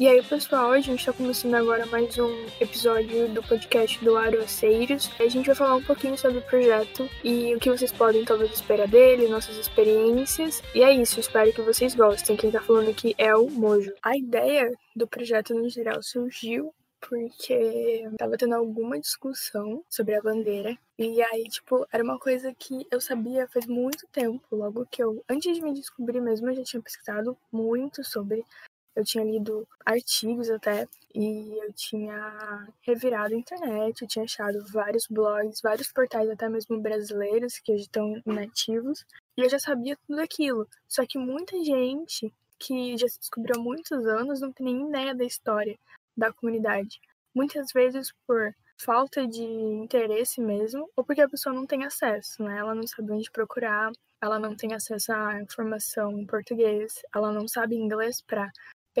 E aí, pessoal, a gente tá começando agora mais um episódio do podcast do Aroaceiros. A gente vai falar um pouquinho sobre o projeto e o que vocês podem talvez esperar dele, nossas experiências. E é isso, espero que vocês gostem. Quem tá falando aqui é o Mojo. A ideia do projeto no geral surgiu porque tava tendo alguma discussão sobre a bandeira. E aí, tipo, era uma coisa que eu sabia faz muito tempo, logo que eu, antes de me descobrir mesmo, eu já tinha pesquisado muito sobre eu tinha lido artigos até e eu tinha revirado a internet, eu tinha achado vários blogs, vários portais até mesmo brasileiros que hoje estão inativos e eu já sabia tudo aquilo. Só que muita gente que já se descobriu há muitos anos não tem nem ideia da história da comunidade. Muitas vezes por falta de interesse mesmo, ou porque a pessoa não tem acesso, né? Ela não sabe onde procurar, ela não tem acesso à informação em português, ela não sabe inglês para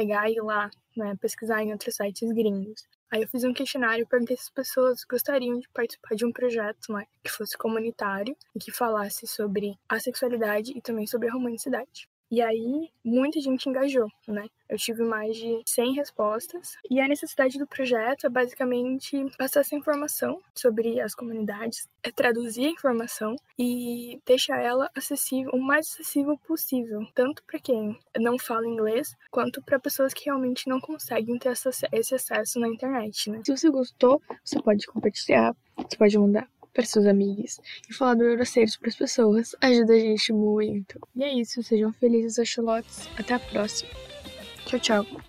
pegar e ir lá, né, pesquisar em outros sites gringos. Aí eu fiz um questionário e perguntei se as pessoas gostariam de participar de um projeto né, que fosse comunitário e que falasse sobre a sexualidade e também sobre a romanticidade. E aí, muita gente engajou, né? Eu tive mais de 100 respostas. E a necessidade do projeto é basicamente passar essa informação sobre as comunidades, é traduzir a informação e deixar ela acessível, o mais acessível possível, tanto para quem não fala inglês, quanto para pessoas que realmente não conseguem ter esse acesso na internet, né? Se você gostou, você pode compartilhar, você pode mandar para seus amigos e falar do Euroceiros para as pessoas ajuda a gente muito. E é isso, sejam felizes, axolotes. Até a próxima. Tchau, tchau.